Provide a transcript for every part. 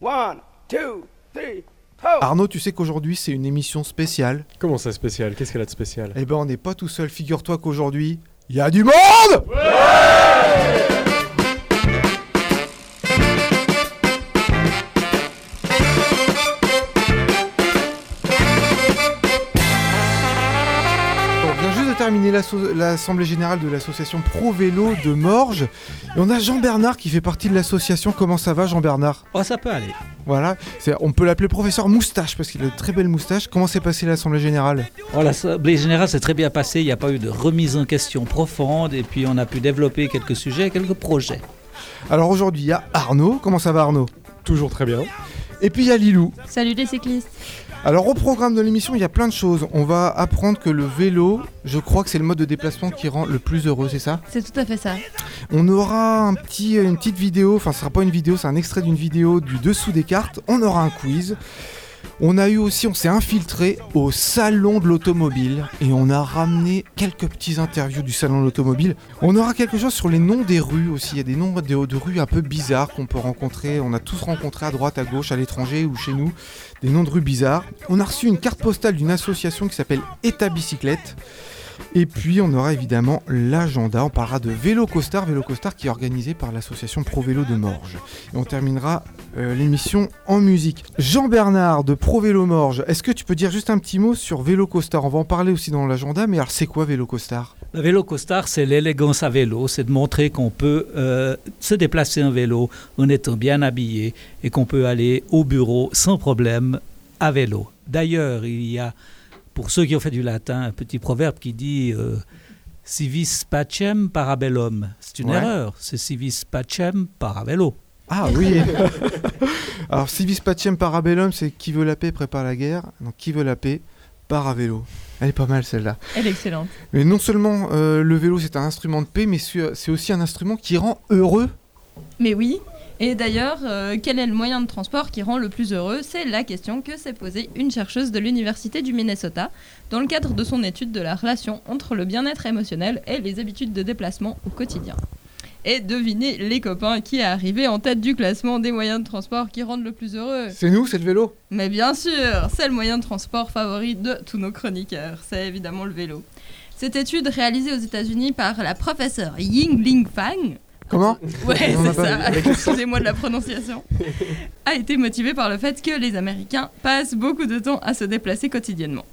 One, two, three, Arnaud, tu sais qu'aujourd'hui c'est une émission spéciale. Comment ça spécial? Qu'est-ce qu'elle a de spécial? Eh ben on n'est pas tout seul, figure-toi qu'aujourd'hui, il y a du monde! On l'assemblée générale de l'association Pro Vélo de Morges. Et on a Jean-Bernard qui fait partie de l'association. Comment ça va Jean-Bernard? Oh, ça peut aller. Voilà, on peut l'appeler professeur moustache parce qu'il a de très belles moustaches. Comment s'est passée l'assemblée générale? Oh, l'Assemblée générale s'est très bien passée. Il n'y a pas eu de remise en question profonde. Et puis, on a pu développer quelques sujets, quelques projets. Alors aujourd'hui, il y a Arnaud. Comment ça va Arnaud? Toujours très bien. Et puis il y a Lilou. Salut les cyclistes. Alors au programme de l'émission, il y a plein de choses. On va apprendre que le vélo, je crois que c'est le mode de déplacement qui rend le plus heureux, c'est ça C'est tout à fait ça. On aura un petit, une petite vidéo, enfin ce sera pas une vidéo, c'est un extrait d'une vidéo du dessous des cartes. On aura un quiz. On a eu aussi, on s'est infiltré au salon de l'automobile et on a ramené quelques petits interviews du salon de l'automobile. On aura quelque chose sur les noms des rues aussi. Il y a des noms de, de rues un peu bizarres qu'on peut rencontrer. On a tous rencontré à droite, à gauche, à l'étranger ou chez nous des noms de rues bizarres. On a reçu une carte postale d'une association qui s'appelle État Bicyclette. Et puis on aura évidemment l'agenda, on parlera de Vélo Costard, Vélo Costard qui est organisé par l'association Pro Vélo de Morges. Et on terminera euh, l'émission en musique. Jean-Bernard de Pro Vélo Morges, est-ce que tu peux dire juste un petit mot sur Vélo Costard? On va en parler aussi dans l'agenda, mais alors c'est quoi Vélo Costard? Le vélo costard, c'est l'élégance à vélo. C'est de montrer qu'on peut euh, se déplacer en vélo en étant bien habillé et qu'on peut aller au bureau sans problème à vélo. D'ailleurs, il y a, pour ceux qui ont fait du latin, un petit proverbe qui dit euh, Civis pacem parabellum. C'est une Ouais. erreur. C'est civis pacem paravélo. Ah oui Alors Civis Pacem Parabellum, c'est qui veut la paix prépare la guerre. Donc qui veut la paix part à vélo. Elle est pas mal celle-là. Elle est excellente. Mais non seulement euh, le vélo c'est un instrument de paix, mais c'est aussi un instrument qui rend heureux. Mais oui. Et d'ailleurs, euh, quel est le moyen de transport qui rend le plus heureux? C'est la question que s'est posée une chercheuse de l'Université du Minnesota dans le cadre de son étude de la relation entre le bien-être émotionnel et les habitudes de déplacement au quotidien. Et devinez les copains qui est arrivé en tête du classement des moyens de transport qui rendent le plus heureux. C'est nous, c'est le vélo. Mais bien sûr, c'est le moyen de transport favori de tous nos chroniqueurs, c'est évidemment le vélo. Cette étude réalisée aux États-Unis par la professeure Yingling Fang, Comment ouais c'est ça, excusez-moi de la prononciation, a été motivée par le fait que les Américains passent beaucoup de temps à se déplacer quotidiennement.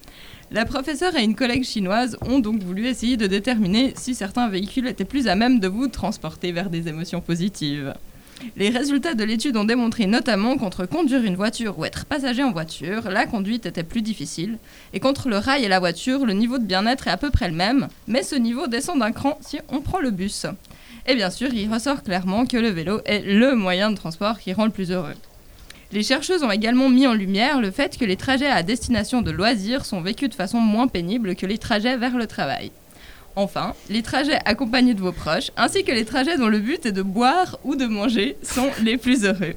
La professeure et une collègue chinoise ont donc voulu essayer de déterminer si certains véhicules étaient plus à même de vous transporter vers des émotions positives. Les résultats de l'étude ont démontré notamment qu'entre conduire une voiture ou être passager en voiture, la conduite était plus difficile, et qu'entre le rail et la voiture, le niveau de bien-être est à peu près le même, mais ce niveau descend d'un cran si on prend le bus. Et bien sûr, il ressort clairement que le vélo est le moyen de transport qui rend le plus heureux. Les chercheuses ont également mis en lumière le fait que les trajets à destination de loisirs sont vécus de façon moins pénible que les trajets vers le travail. Enfin, les trajets accompagnés de vos proches, ainsi que les trajets dont le but est de boire ou de manger, sont les plus heureux.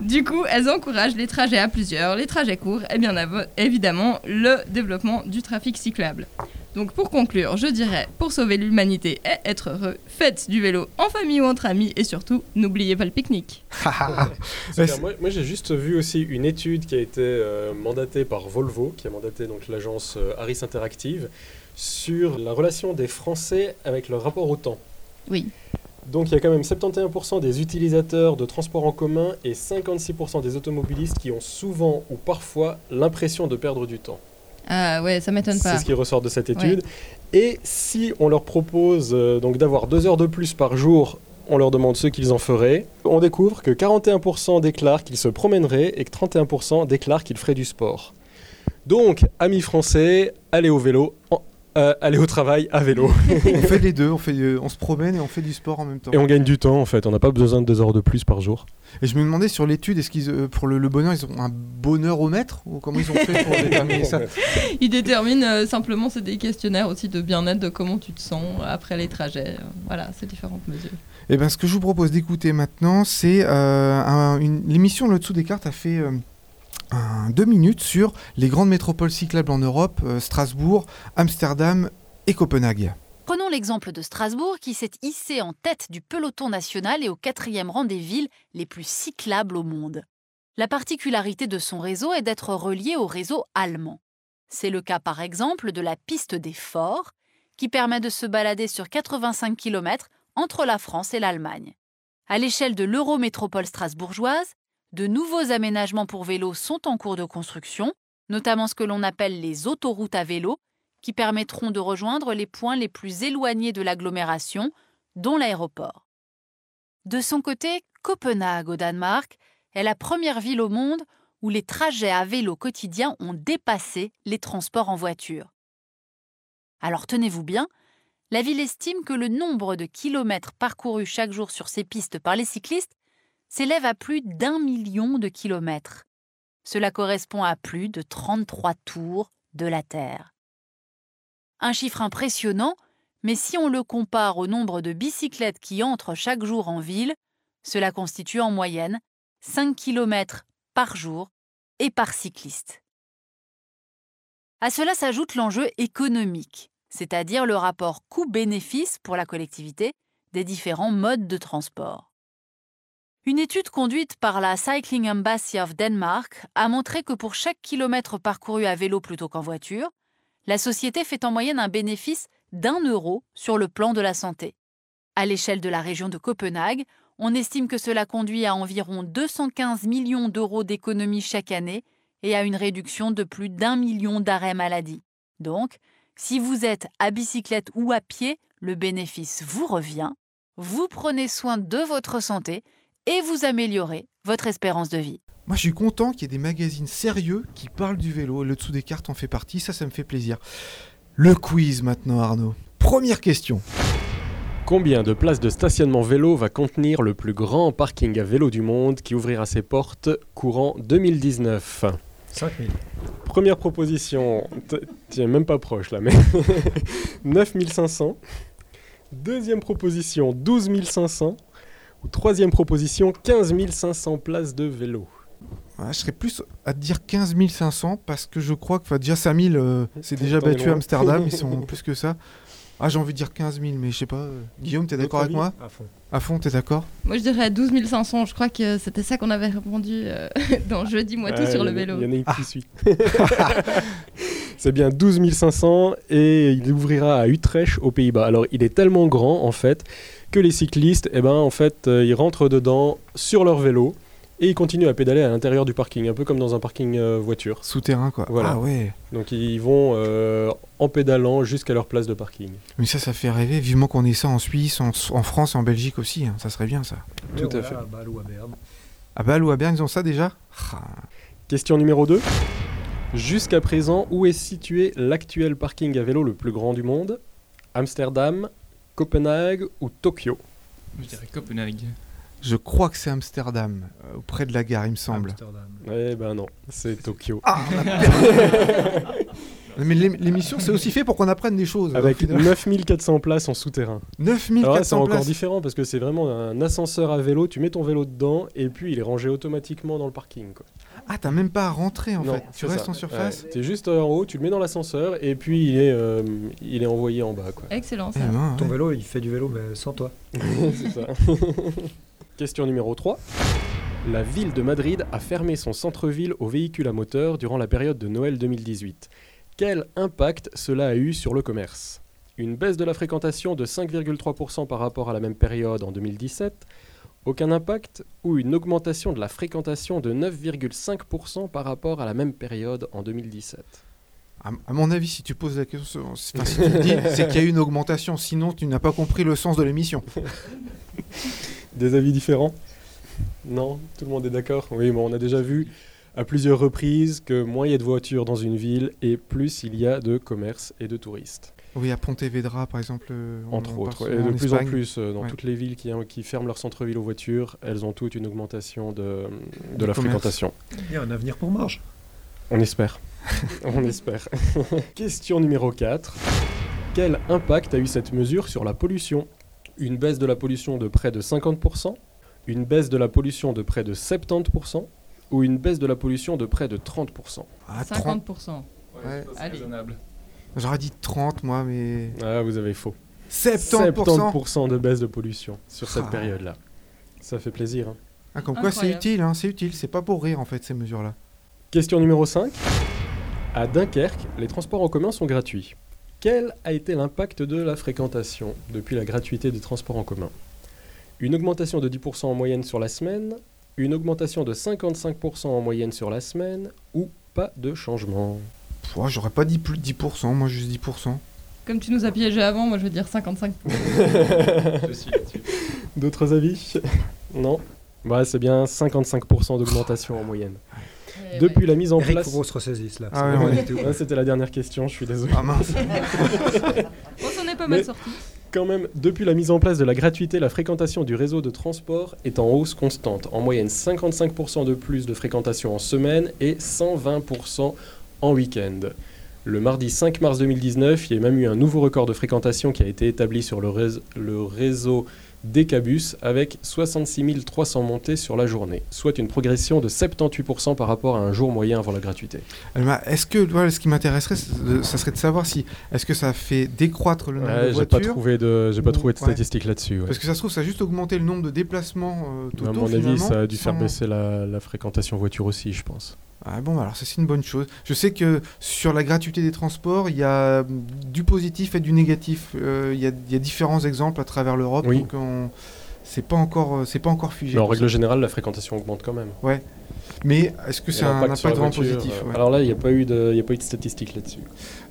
du coup, elles encouragent les trajets à plusieurs, les trajets courts et bien évidemment le développement du trafic cyclable. Donc pour conclure, je dirais, pour sauver l'humanité et être heureux, faites du vélo en famille ou entre amis et surtout, n'oubliez pas le pique-nique. Moi, j'ai juste vu aussi une étude qui a été euh, mandatée par Volvo, qui a mandaté donc l'agence euh, Harris Interactive, sur la relation des Français avec leur rapport au temps. Oui. Donc il y a quand même 71% des utilisateurs de transports en commun et 56% des automobilistes qui ont souvent ou parfois l'impression de perdre du temps. Ah ouais, ça m'étonne pas. C'est ce qui ressort de cette étude. Et si on leur propose euh, donc d'avoir deux heures de plus par jour, on leur demande ce qu'ils en feraient. On découvre que 41% déclarent qu'ils se promèneraient et que 31% déclarent qu'ils feraient du sport. Donc, amis français, allez au vélo, en- euh, allez au travail à vélo. on fait les deux, on, fait, euh, on se promène et on fait du sport en même temps. Et on gagne du temps en fait, on n'a pas besoin de deux heures de plus par jour. Et je me demandais sur l'étude, est-ce qu'ils, euh, pour le, le bonheur, ils ont un bonheur au mètre Ou comment ils ont fait pour déterminer ça? Ils déterminent euh, simplement, c'est des questionnaires aussi de bien-être, de comment tu te sens après les trajets. Voilà, c'est différentes mesures. Eh bien, ce que je vous propose d'écouter maintenant, c'est euh, un- une- l'émission Le Dessous des cartes a fait euh, deux minutes sur les grandes métropoles cyclables en Europe, euh, Strasbourg, Amsterdam et Copenhague. Prenons Prenons l'exemple de Strasbourg qui s'est hissé en tête du peloton national et au quatrième rang des villes les plus cyclables au monde. La particularité de son réseau est d'être relié au réseau allemand. C'est le cas par exemple de la piste des forts, qui permet de se balader sur 85 km entre la France et l'Allemagne. À l'échelle de l'Eurométropole strasbourgeoise, de nouveaux aménagements pour vélos sont en cours de construction, notamment ce que l'on appelle les autoroutes à vélo, qui permettront de rejoindre les points les plus éloignés de l'agglomération, dont l'aéroport. De son côté, Copenhague au Danemark est la première ville au monde où les trajets à vélo quotidiens ont dépassé les transports en voiture. Alors tenez-vous bien, la ville estime que le nombre de kilomètres parcourus chaque jour sur ces pistes par les cyclistes s'élève à plus d'un million de kilomètres. Cela correspond à plus de 33 tours de la Terre. Un chiffre impressionnant, mais si on le compare au nombre de bicyclettes qui entrent chaque jour en ville, cela constitue en moyenne 5 km par jour et par cycliste. À cela s'ajoute l'enjeu économique, c'est-à-dire le rapport coût-bénéfice pour la collectivité des différents modes de transport. Une étude conduite par la Cycling Embassy of Denmark a montré que pour chaque kilomètre parcouru à vélo plutôt qu'en voiture, la société fait en moyenne un bénéfice d'un euro sur le plan de la santé. À l'échelle de la région de Copenhague, on estime que cela conduit à environ 215 millions d'euros d'économies chaque année et à une réduction de plus d'un million d'arrêts maladie. Donc, si vous êtes à bicyclette ou à pied, le bénéfice vous revient, vous prenez soin de votre santé et vous améliorez votre espérance de vie. Moi, je suis content qu'il y ait des magazines sérieux qui parlent du vélo. Le dessous des cartes en fait partie. Ça, ça me fait plaisir. Le quiz maintenant, Arnaud. Première question. Combien de places de stationnement vélo va contenir le plus grand parking à vélo du monde qui ouvrira ses portes courant 2019 5000. Première proposition, tu es même pas proche là, mais 9500. Deuxième proposition, 12 500. Troisième proposition, 15 500 places de vélo. Ouais, je serais plus à te dire 15 500 parce que je crois que déjà 5000, euh, c'est déjà battu à. Amsterdam. Ils sont plus que ça. Ah, j'ai envie de dire 15 000, mais je sais pas. euh, Guillaume, t'es d'accord avec moi? À fond. À fond, t'es d'accord? Moi, je dirais 12 500. Je crois que c'était ça qu'on avait répondu euh, dans Jeudi moi tout sur le vélo. Il y en a une qui suit. C'est bien 12 500 et il ouvrira à Utrecht aux Pays-Bas. Alors il est tellement grand en fait que les cyclistes, eh ben, en fait, euh, ils rentrent dedans sur leur vélo et ils continuent à pédaler à l'intérieur du parking, un peu comme dans un parking euh, voiture. Souterrain, quoi. Voilà. Ah ouais. Donc ils vont euh, en pédalant jusqu'à leur place de parking. Mais ça, ça fait rêver. Vivement qu'on ait ça en Suisse, en, en France et en Belgique aussi. hein. Ça serait bien, ça. Tout à fait. À Bâle ou à Berne. À Bâle ou à Berne, ils ont ça déjà? Ah. Question numéro 2. Jusqu'à présent, où est situé l'actuel parking à vélo le plus grand du monde? Amsterdam, Copenhague ou Tokyo Je dirais Copenhague. Je crois que c'est Amsterdam, euh, auprès de la gare, il me semble. Amsterdam. Eh ben non, c'est Tokyo. Ah, Mais l'ém- l'émission, c'est aussi fait pour qu'on apprenne des choses. Avec Au final. 9400 places en souterrain. Alors là, c'est 9400 encore places. différent parce que c'est vraiment un ascenseur à vélo. Tu mets ton vélo dedans et puis il est rangé automatiquement dans le parking. Quoi. Ah, t'as même pas à rentrer en Non, fait. Tu restes ça. en surface. Ouais, T'es juste en haut, tu le mets dans l'ascenseur et puis il est, euh, il est envoyé en bas. Quoi. Excellent Eh ça. ben, Ton vélo, il fait du vélo, mais sans toi. c'est ça. Question numéro 3. La ville de Madrid a fermé son centre-ville aux véhicules à moteur durant la période de Noël 2018. Quel impact cela a eu sur le commerce? Une baisse de la fréquentation de 5,3% par rapport à la même période en 2017 Aucun impact Ou une augmentation de la fréquentation de 9,5% par rapport à la même période en 2017 À, à mon avis, si tu poses la question, enfin, si tu le dis, c'est qu'il y a eu une augmentation. Sinon, tu n'as pas compris le sens de l'émission. Des avis différents? Non Tout le monde est d'accord? Oui, bon, on a déjà vu à plusieurs reprises que moins il y a de voitures dans une ville et plus il y a de commerce et de touristes. Oui, à Pontevedra, par exemple. euh, on Entre autres. Et de plus en plus, euh, dans Ouais. toutes les villes qui, qui ferment leur centre-ville aux voitures, elles ont toutes une augmentation de, de la commerce. fréquentation. Il y a un avenir pour Marge. On espère. on espère. Question numéro 4. Quel impact a eu cette mesure sur la pollution? Une baisse de la pollution de près de 50% Une baisse de la pollution de près de 70% Ou une baisse de la pollution de près de 30% Ah, 30. 50%. Ouais. Allez. raisonnable. J'aurais dit 30, moi, mais. Ah, vous avez faux. 70%, 70% de baisse de pollution sur cette Ah. période-là. Ça fait plaisir. hein. Ah, Comme quoi c'est utile, hein, c'est utile, c'est pas pour rire en fait ces mesures-là. Question numéro 5. À Dunkerque, les transports en commun sont gratuits. Quel a été l'impact de la fréquentation depuis la gratuité des transports en commun? Une augmentation de 10% en moyenne sur la semaine Une augmentation de 55% en moyenne sur la semaine Ou pas de changement? Ouais, J'aurais pas dit plus de 10%, moi juste 10%. Comme tu nous as piégé avant, moi je veux dire 55. D'autres avis? Non? Ouais, c'est bien 55% d'augmentation en moyenne. Depuis la mise en Eric, place... se ressaisisse là. Ah. Ouais, C'était la dernière question, je suis désolé. Ah mince. On s'en est pas mal Mais- sorti. Quand même, depuis la mise en place de la gratuité, la fréquentation du réseau de transport est en hausse constante. En moyenne, 55% de plus de fréquentation en semaine et 120% en week-end. Le mardi 5 mars 2019, il y a même eu un nouveau record de fréquentation qui a été établi sur le, réseau- le réseau Decabus avec 66 300 montées sur la journée, soit une progression de 78% par rapport à un jour moyen avant la gratuité. Est-ce que voilà, ce qui m'intéresserait, ça serait de savoir si est-ce que ça fait décroître le nombre Ouais, de j'ai pas voitures trouvé de, j'ai pas ou- trouvé de ouais. statistiques là-dessus. ouais. Parce que ça se trouve, ça a juste augmenté le nombre de déplacements euh, totaux. à mon avis, ça a dû faire baisser la, la fréquentation voiture aussi, je pense. Ah bon, alors ça c'est une bonne chose. Je sais que sur la gratuité des transports, il y a du positif et du négatif. Euh, Il y, a, il y a différents exemples à travers l'Europe, Oui. donc on... c'est pas encore, euh, c'est pas encore figé. Mais en règle générale, la fréquentation augmente quand même. Mais est-ce que c'est un impact vraiment positif euh, ouais. Alors là, il n'y a, pas eu de- il y a pas eu de statistiques là-dessus.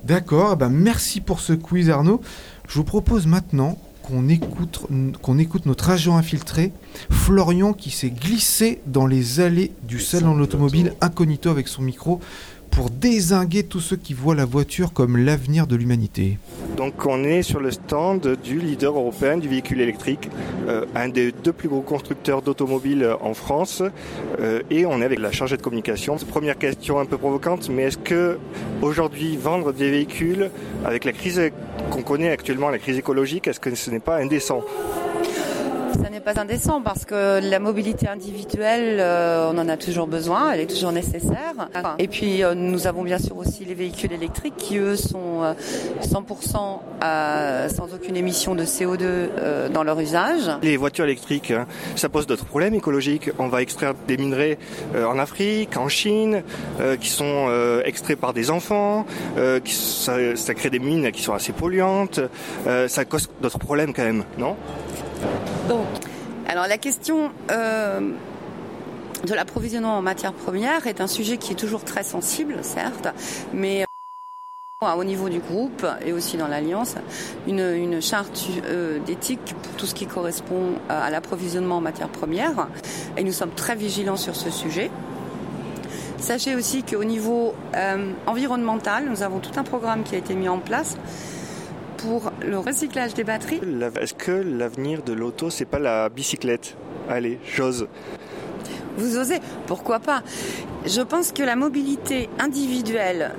D'accord, eh ben merci pour ce quiz Arnaud. Je vous propose maintenant qu'on écoute, qu'on écoute notre agent infiltré, Florian, qui s'est glissé dans les allées du salon de l'automobile l'auto. incognito avec son micro pour désinguer tous ceux qui voient la voiture comme l'avenir de l'humanité. Donc on est sur le stand du leader européen du véhicule électrique, euh, un des deux plus gros constructeurs d'automobiles euh, en France, euh, et on est avec la chargée de communication. Première question un peu provocante, mais est-ce que aujourd'hui vendre des véhicules avec la crise qu'on connaît actuellement, la crise écologique, est-ce que ce n'est pas indécent? Pas indécent parce que la mobilité individuelle, euh, on en a toujours besoin, elle est toujours nécessaire. Et puis euh, nous avons bien sûr aussi les véhicules électriques qui eux sont euh, 100% euh, sans aucune émission de CO2 euh, dans leur usage. Les voitures électriques, hein, ça pose d'autres problèmes écologiques. On va extraire des minerais euh, en Afrique, en Chine, euh, qui sont euh, extraits par des enfants. euh, qui, ça, ça crée des mines qui sont assez polluantes. Euh, ça cause d'autres problèmes quand même, non? Donc, alors la question euh, de l'approvisionnement en matières premières est un sujet qui est toujours très sensible, certes, mais euh, au niveau du groupe et aussi dans l'Alliance, une, une charte euh, d'éthique pour tout ce qui correspond à l'approvisionnement en matières premières. Et nous sommes très vigilants sur ce sujet. Sachez aussi qu'au niveau euh, environnemental, nous avons tout un programme qui a été mis en place pour le recyclage des batteries. Est-ce que l'avenir de l'auto, c'est pas la bicyclette? Allez, j'ose. Vous osez? Pourquoi pas? Je pense que la mobilité individuelle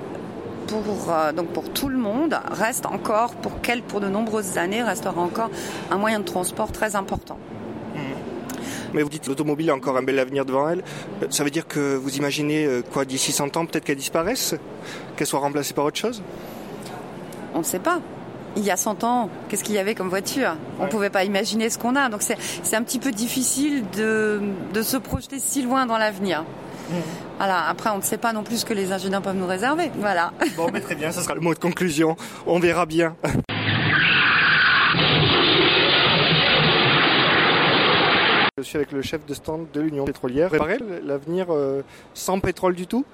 pour, euh, donc pour tout le monde reste encore, pour, quel, pour de nombreuses années, restera encore un moyen de transport très important. Mais vous dites que l'automobile a encore un bel avenir devant elle. Euh, Ça veut dire que vous imaginez euh, quoi d'ici 100 ans, peut-être qu'elle disparaisse? Qu'elle soit remplacée par autre chose? On ne sait pas. Il y a 100 ans, qu'est-ce qu'il y avait comme voiture? On ne pouvait pas imaginer ce qu'on a. Donc c'est c'est un petit peu difficile de, de se projeter si loin dans l'avenir. Voilà, après on ne sait pas non plus ce que les ingénieurs peuvent nous réserver. Voilà. Bon, mais très bien, ça sera le mot de conclusion. On verra bien. Je suis avec le chef de stand de l'Union pétrolière. Réparer l'avenir euh, sans pétrole du tout?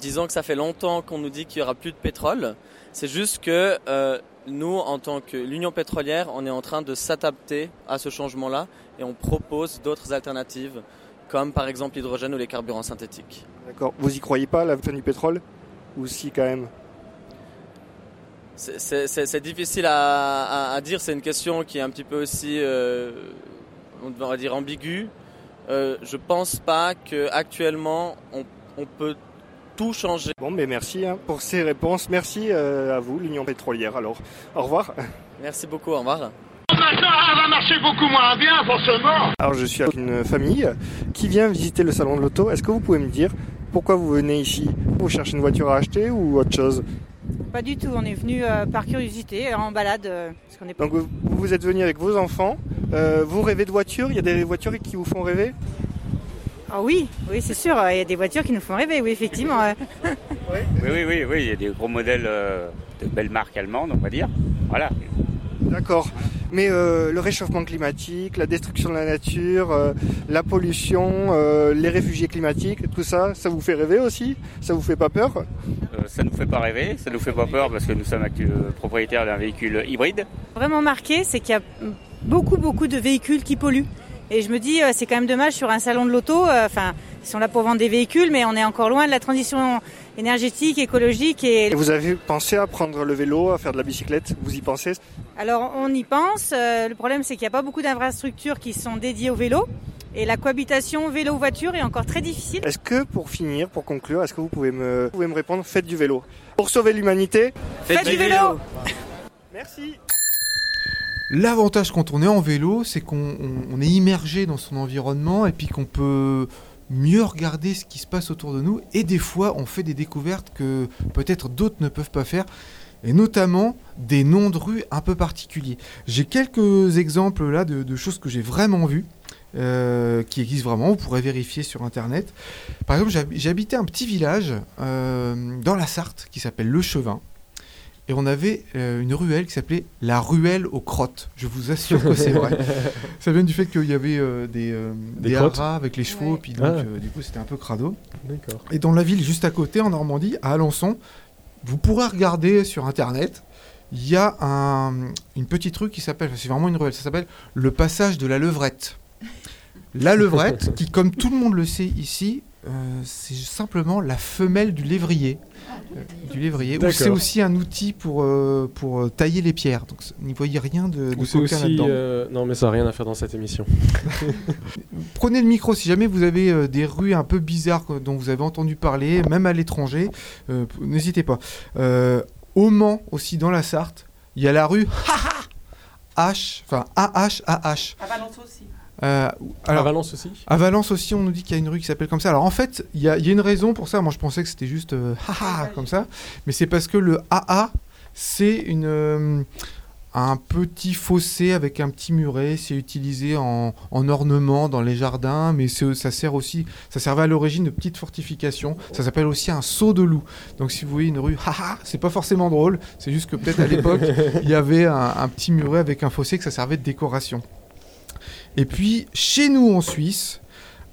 Disons que ça fait longtemps qu'on nous dit qu'il y aura plus de pétrole. C'est juste que euh, nous, en tant que l'Union pétrolière, on est en train de s'adapter à ce changement-là et on propose d'autres alternatives, comme par exemple l'hydrogène ou les carburants synthétiques. D'accord. Vous y croyez pas, la fin du pétrole? Ou si, quand même? C'est- difficile à, à- à dire. C'est une question qui est un petit peu aussi, euh, on va dire, ambiguë. Euh, je pense pas que actuellement on, on peut tout changer. Bon, mais merci hein, pour ces réponses. Merci euh, à vous, l'Union pétrolière. Alors, au revoir. Merci beaucoup. Au revoir. Alors, je suis avec une famille qui vient visiter le salon de l'auto. Est-ce que vous pouvez me dire pourquoi vous venez ici? Vous cherchez une voiture à acheter ou autre chose? Pas du tout. On est venu euh, par curiosité, en balade. euh, parce qu'on est pas... Donc vous, vous êtes venu avec vos enfants. Euh, vous rêvez de voitures? Il y a des voitures qui vous font rêver? Ah oui, oui, c'est sûr. Il y a des voitures qui nous font rêver, oui, effectivement. Oui, oui, oui, oui, il y a des gros modèles euh, de belles marques allemandes, on va dire. Voilà. D'accord. Mais euh, le réchauffement climatique, la destruction de la nature, euh, la pollution, euh, les réfugiés climatiques, tout ça, ça vous fait rêver aussi? Ça vous fait pas peur? Euh, ça nous fait pas rêver, ça nous fait pas peur parce que nous sommes propriétaires d'un véhicule hybride. Vraiment marqué, c'est qu'il y a beaucoup, beaucoup de véhicules qui polluent. Et je me dis, euh, c'est quand même dommage sur un salon de l'auto. euh, Enfin, ils sont là pour vendre des véhicules, mais on est encore loin de la transition énergétique, écologique. Et Et vous avez pensé à prendre le vélo, à faire de la bicyclette? Vous y pensez? Alors on y pense. Euh, le problème c'est qu'il n'y a pas beaucoup d'infrastructures qui sont dédiées au vélo. Et la cohabitation vélo-voiture est encore très difficile. Est-ce que pour finir, pour conclure, est-ce que vous pouvez me, vous pouvez me répondre? Faites du vélo. Pour sauver l'humanité, Faites du vélo Merci L'avantage quand on est en vélo, c'est qu'on on- on est immergé dans son environnement et puis qu'on peut mieux regarder ce qui se passe autour de nous. Et des fois, on fait des découvertes que peut-être d'autres ne peuvent pas faire. Et notamment des noms de rues un peu particuliers. J'ai quelques exemples là de, choses que j'ai vraiment vues, euh, qui existent vraiment. Vous pourrez vérifier sur internet. Par exemple, j'hab- j'habitais un petit village euh, dans la Sarthe qui s'appelle Le Chevin. Et on avait euh, une ruelle qui s'appelait la ruelle aux crottes. Je vous assure que c'est vrai. Ça vient du fait qu'il y avait euh, des, euh, Des des, crottes haras avec les chevaux, puis donc Ah. euh, du coup c'était un peu crado. D'accord. Et dans la ville juste à côté, en Normandie, à Alençon, vous pourrez regarder sur internet. Il y a un- une petite rue qui s'appelle, c'est vraiment une ruelle, ça s'appelle le passage de la levrette. La levrette, qui comme tout le monde le sait ici, euh, c'est simplement la femelle du lévrier. Du lévrier. C'est aussi un outil pour, euh, pour euh, tailler les pierres. Donc n'y voyez rien de, de c'est aussi. là-dedans. euh, Non, mais ça n'a rien à faire dans cette émission. Prenez le micro si jamais vous avez euh, des rues un peu bizarres euh, dont vous avez entendu parler, même à l'étranger, euh, n'hésitez pas. Euh, au Mans, aussi dans la Sarthe, il y a la rue H, enfin AHAH. À Valence aussi. Euh, À Valence aussi? À Valence aussi, on nous dit qu'il y a une rue qui s'appelle comme ça. Alors en fait, il y, a il y a une raison pour ça. Moi, je pensais que c'était juste euh, haha comme ça, mais c'est parce que le AA, c'est une euh, un petit fossé avec un petit muret. C'est utilisé en, en ornement dans les jardins, mais ça sert aussi, ça servait à l'origine de petites fortifications. Ça s'appelle aussi un saut de loup. Donc si vous voyez une rue haha, c'est pas forcément drôle. C'est juste que peut-être à l'époque, il y avait un, un petit muret avec un fossé que ça servait de décoration. Et puis, chez nous en Suisse,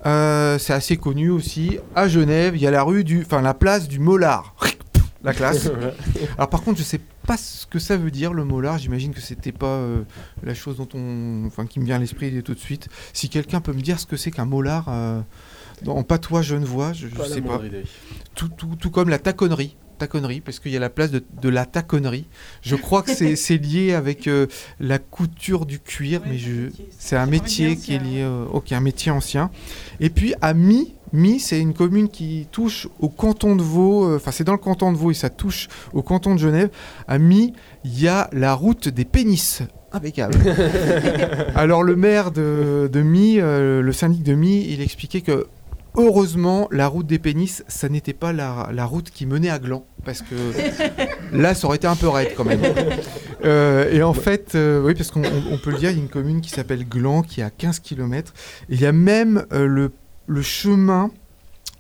euh, c'est assez connu aussi, à Genève, il y a la rue du, enfin la place du Mollard. La classe. Alors par contre, je sais pas ce que ça veut dire le Mollard. J'imagine que c'était pas euh, la chose dont on, enfin qui me vient à l'esprit tout de suite. Si quelqu'un peut me dire ce que c'est qu'un Mollard euh, en patois genevois, je, la sais pas. Tout, tout, tout comme la taconnerie. Taconnerie, parce qu'il y a la place de, de la taconnerie. Je crois que c'est c'est lié avec euh, la couture du cuir, mais je, c'est un métier qui est lié, euh, ok, un métier ancien. Et puis à Mi, Mi, c'est une commune qui touche au canton de Vaud, euh, enfin c'est dans le canton de Vaud et ça touche au canton de Genève. À Mi, il y a la route des pénis. Impeccable. Alors le maire de, de Mi, euh, le syndic de Mi, il expliquait que heureusement la route des pénis, ça n'était pas la, la route qui menait à Gland, parce que là ça aurait été un peu raide quand même. Euh, et en fait, euh, oui, parce qu'on on- on peut le dire, il y a une commune qui s'appelle Gland, qui est à 15 km. Il y a même euh, le, le chemin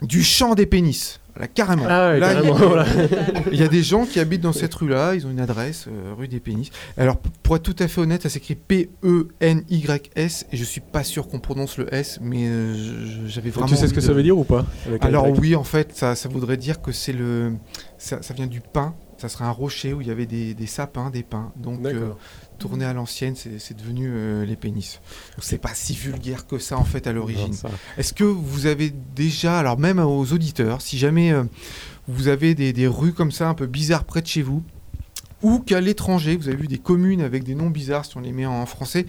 du champ des pénis. Là, carrément. Ah ouais, Là, carrément, il- voilà. il y a des gens qui habitent dans cette rue-là, ils ont une adresse, euh, rue des pénis. Alors, pour être tout à fait honnête, ça s'écrit P-E-N-Y-S, et je suis pas sûr qu'on prononce le S, mais euh, j'avais vraiment. tu sais ce que de- ça veut dire ou pas Alors oui, en fait, ça, ça voudrait dire que c'est le, ça, ça vient du pin. Ça serait un rocher où il y avait des, des sapins, des pins. Donc, euh, D'accord. Tourné à l'ancienne, c'est devenu euh, les pénis. C'est pas si vulgaire que ça en fait à l'origine. Est-ce que vous avez déjà, alors même aux auditeurs, si jamais euh, vous avez des, des rues comme ça un peu bizarres près de chez vous, ou qu'à l'étranger, vous avez vu des communes avec des noms bizarres, si on les met en français,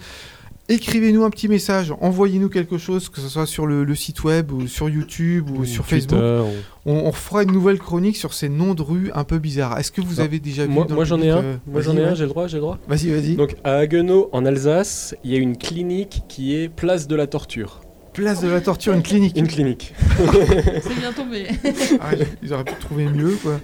écrivez-nous un petit message, envoyez-nous quelque chose, que ce soit sur le, le site web ou sur YouTube ou, Ou sur Twitter, Facebook. ou- On, on fera une nouvelle chronique sur ces noms de rues un peu bizarres. Est-ce que vous avez déjà vu Moi, dans moi j'en ai un. euh, Moi j'en ai un, j'ai le droit, j'ai le droit. Vas-y, vas-y. Donc à Haguenau, en Alsace, il y a une clinique qui est place de la torture. Place de la torture, une clinique. Une clinique. C'est bien tombé. Ah, ils auraient pu trouver mieux, quoi.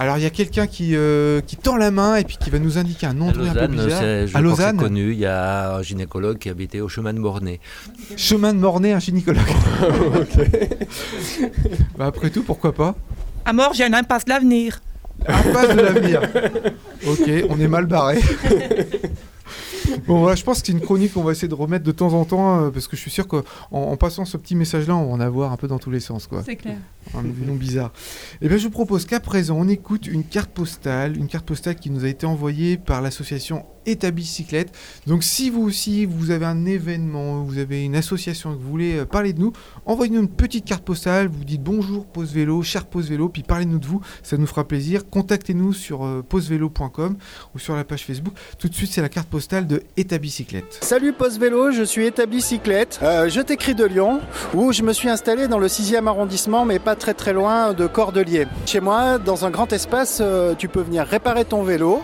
Alors il y a quelqu'un qui, euh, qui tend la main et puis qui va nous indiquer un nom À de un peu Lausanne, bizarre. c'est- je À Lausanne, c'est connu. Il y a un gynécologue qui habitait au chemin de Mornay. chemin de Mornay, un gynécologue. Bah, après tout, pourquoi pas À mort, j'ai un impasse de l'avenir. Impasse de l'avenir. Ok, on est mal barré. Bon voilà, je pense que c'est une chronique qu'on va essayer de remettre de temps en temps euh, parce que je suis sûr qu'en en passant ce petit message-là, on va en avoir un peu dans tous les sens quoi. C'est clair. Un nom bizarre. Et bien je vous propose qu'à présent on écoute une carte postale, une carte postale qui nous a été envoyée par l'association État Bicyclette. Donc si vous aussi vous avez un événement, vous avez une association et que vous voulez euh, parler de nous, envoyez-nous une petite carte postale, vous dites bonjour Pause Vélo, cher Pause Vélo, puis parlez-nous de vous, ça nous fera plaisir. Contactez-nous sur euh, ou sur la page Facebook. Tout de suite c'est la carte postale de État Bicyclette. Salut Post Vélo, je suis établi cyclette. Euh, je t'écris de Lyon, où je me suis installé dans le 6e arrondissement, mais pas très très loin de Cordeliers. Chez moi, dans un grand espace, euh, tu peux venir réparer ton vélo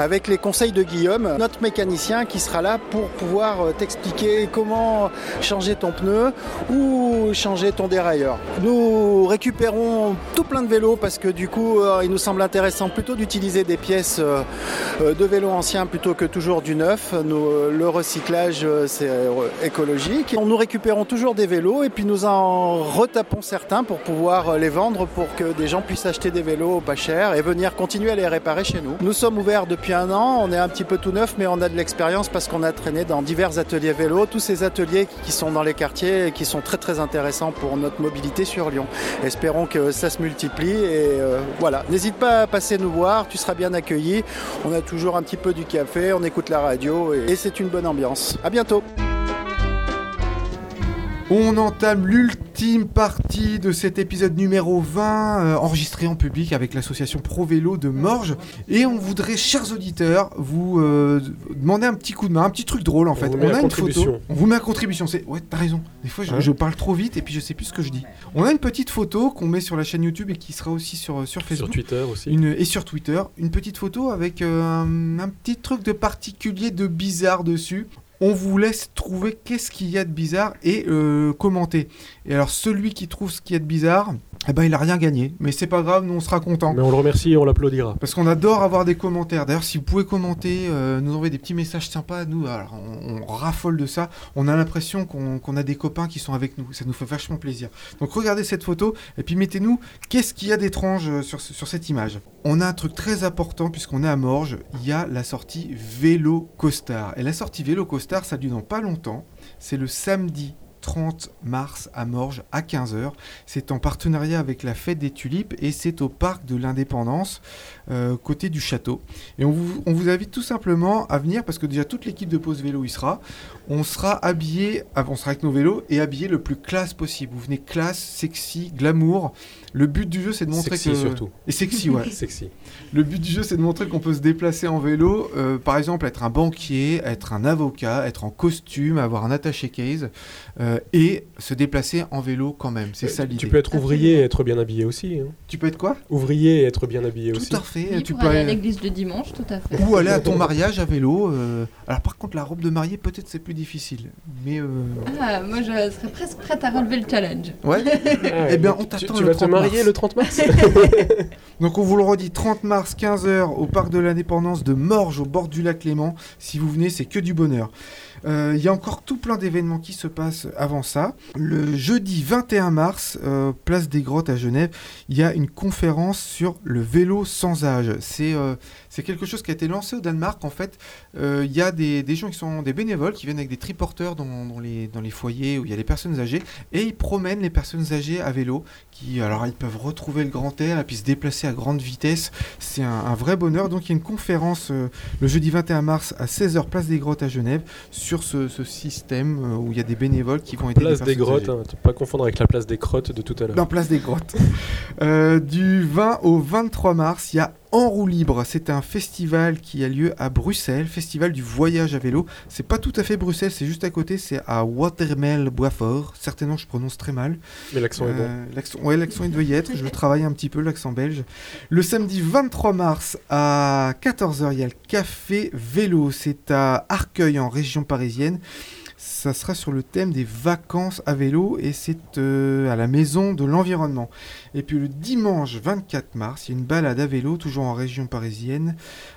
avec les conseils de Guillaume, notre mécanicien qui sera là pour pouvoir euh, t'expliquer comment changer ton pneu ou changer ton dérailleur. Nous récupérons tout plein de vélos parce que du coup, euh, il nous semble intéressant plutôt d'utiliser des pièces euh, de vélos anciens plutôt que toujours du neuf. Le recyclage, c'est écologique. Nous récupérons toujours des vélos et puis nous en retapons certains pour pouvoir les vendre pour que des gens puissent acheter des vélos pas chers et venir continuer à les réparer chez nous. Nous sommes ouverts depuis un an, on est un petit peu tout neuf mais on a de l'expérience parce qu'on a traîné dans divers ateliers vélo, tous ces ateliers qui sont dans les quartiers et qui sont très très intéressants pour notre mobilité sur Lyon. Espérons que ça se multiplie et euh, voilà. N'hésite pas à passer nous voir, tu seras bien accueilli. On a toujours un petit peu du café, on écoute la radio et, et c'est une bonne ambiance. À bientôt. On entame l'ultime partie de cet épisode numéro 20, euh, enregistré en public avec l'association Pro Vélo de Morges. Et on voudrait, chers auditeurs, vous euh, demander un petit coup de main, un petit truc drôle en fait. à a une photo. On vous met à contribution. C'est ouais, t'as raison. Des fois, je, Hein je parle trop vite et puis je sais plus ce que je dis. On a une petite photo qu'on met sur la chaîne YouTube et qui sera aussi sur sur Facebook. Sur Twitter aussi. Une, et sur Twitter, une petite photo avec euh, un, un petit truc de particulier, de bizarre dessus. On vous laisse trouver qu'est-ce qu'il y a de bizarre et euh, commenter. Et alors celui qui trouve ce qu'il y a de bizarre, eh ben il a rien gagné. Mais c'est pas grave, nous on sera content. Mais on le remercie et on l'applaudira. Parce qu'on adore avoir des commentaires. D'ailleurs, si vous pouvez commenter, euh, nous envoyer des petits messages sympas, nous, alors, on, on raffole de ça. On a l'impression qu'on a des copains qui sont avec nous. Ça nous fait vachement plaisir. Donc regardez cette photo et puis mettez-nous qu'est-ce qu'il y a d'étrange euh, sur, sur cette image? On a un truc très important puisqu'on est à Morges. Il y a la sortie Vélo Costard. Et la sortie Vélo Costard, ça lieu dans pas longtemps. C'est le samedi 30 mars à Morges à 15h. C'est en partenariat avec la Fête des Tulipes et c'est au parc de l'Indépendance, euh, côté du château. Et on vous, on vous invite tout simplement à venir parce que déjà toute l'équipe de Pause Vélo y sera. On sera habillé, ah, on sera avec nos vélos et habillé le plus classe possible. Vous venez classe, sexy, glamour. Le but du jeu c'est de montrer Sexy que surtout. et sexy ouais. Sexy. Le but du jeu, c'est de montrer qu'on peut se déplacer en vélo. euh, par exemple, être un banquier, être un avocat, être en costume, avoir un attaché case euh, et se déplacer en vélo quand même. C'est ça l'idée. Tu peux être ouvrier et être bien habillé aussi. hein. Tu peux être quoi? Ouvrier et être bien habillé aussi. Tout à fait. Oui, tu pour peux aller à l'église le dimanche, tout à fait. ou aller à ton mariage à vélo. euh, Alors par contre, la robe de mariée, peut-être c'est plus difficile. Mais euh, Ah, moi, je serais presque prête à relever le challenge. ouais. Ah, eh bien, on t'attend tu le vas te 30 le 30 mars Donc on vous le redit, 30 mars, 15h, au parc de l'Indépendance de Morges, au bord du lac Léman. Si vous venez, c'est que du bonheur. Euh, Il y a encore tout plein d'événements qui se passent avant ça. Le jeudi 21 mars, euh, place des Grottes à Genève, il y a une conférence sur le vélo sans âge. C'est euh, c'est quelque chose qui a été lancé au Danemark. En fait, il y a des, des gens qui sont des bénévoles qui viennent avec des triporteurs dans, dans les, dans les foyers où il y a les personnes âgées et ils promènent les personnes âgées à vélo. Qui, alors, ils peuvent retrouver le grand air et puis se déplacer à grande vitesse. C'est un, vrai bonheur. Donc, il y a une conférence le jeudi 21 mars à 16h, place des Grottes à Genève, sur ce, ce système euh, où il y a des bénévoles qui vont aider Place les des grottes, hein, pas confondre avec la place des crottes de tout à l'heure. Dans place des grottes. Euh, du 20 au 23 mars, il y a En roue libre. C'est un festival qui a lieu à Bruxelles, festival du voyage à vélo. C'est pas tout à fait Bruxelles, c'est juste à côté, c'est à Watermel Boisfort. Certainement, je prononce très mal. Mais l'accent est bon. L'accent, ouais, l'accent il doit y être. Je le travaille un petit peu, l'accent belge. Le samedi 23 mars à 14h, il y a le café vélo. C'est à Arcueil en région parisienne. Ça sera sur le thème des vacances à vélo et c'est euh, à la maison de l'environnement. Et puis le dimanche 24 mars, il y a une balade à vélo, toujours en région parisienne,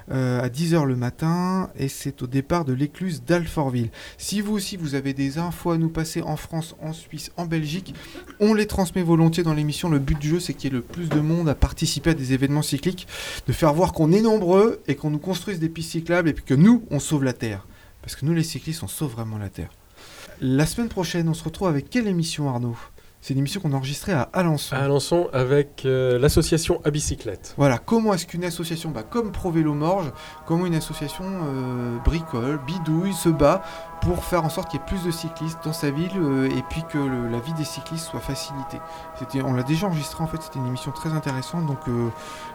euh, à 10h le matin et c'est au départ de l'écluse d'Alfortville. Si vous aussi vous avez des infos à nous passer en France, en Suisse, en Belgique, on les transmet volontiers dans l'émission. Le but du jeu, c'est qu'il y ait le plus de monde à participer à des événements cycliques, de faire voir qu'on est nombreux et qu'on nous construise des pistes cyclables et puis que nous, on sauve la Terre. Parce que nous, les cyclistes, on sauve vraiment la Terre. La semaine prochaine, on se retrouve avec quelle émission, Arnaud? C'est une émission qu'on a enregistrée à Alençon. À Alençon avec euh, l'association à bicyclette. Voilà, comment est-ce qu'une association, bah, comme Pro Vélo Morge, comment une association euh, bricole, bidouille, se bat pour faire en sorte qu'il y ait plus de cyclistes dans sa ville euh, et puis que le- la vie des cyclistes soit facilitée. C'était, on l'a déjà enregistré en fait, c'était une émission très intéressante. Donc euh,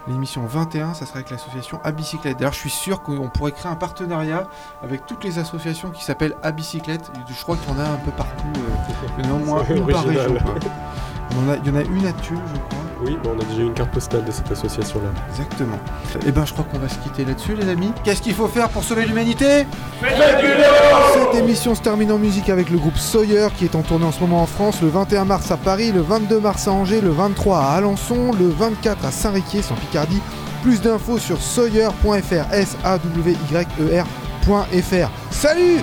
l'émission 21, ça sera avec l'association à bicyclette. D'ailleurs, je suis sûr qu'on pourrait créer un partenariat avec toutes les associations qui s'appellent à bicyclette. Je crois qu'il y en a un peu partout. euh, a au moins une par région. quoi. Il y en a- il y en a une à Tulle, je crois. Oui, bah, on a déjà eu une carte postale de cette association-là. Exactement. Et ben je crois qu'on va se quitter là-dessus les amis. Qu'est-ce qu'il faut faire pour sauver l'humanité? Cette émission se termine en musique avec le groupe Sawyer qui est en tournée en ce moment en France le 21 mars à Paris, le 22 mars à Angers, le 23 à Alençon, le 24 à Saint-Riquier, c'est en Picardie. Plus d'infos sur sawyer.fr, S-A-W-Y-E-R.fr. Salut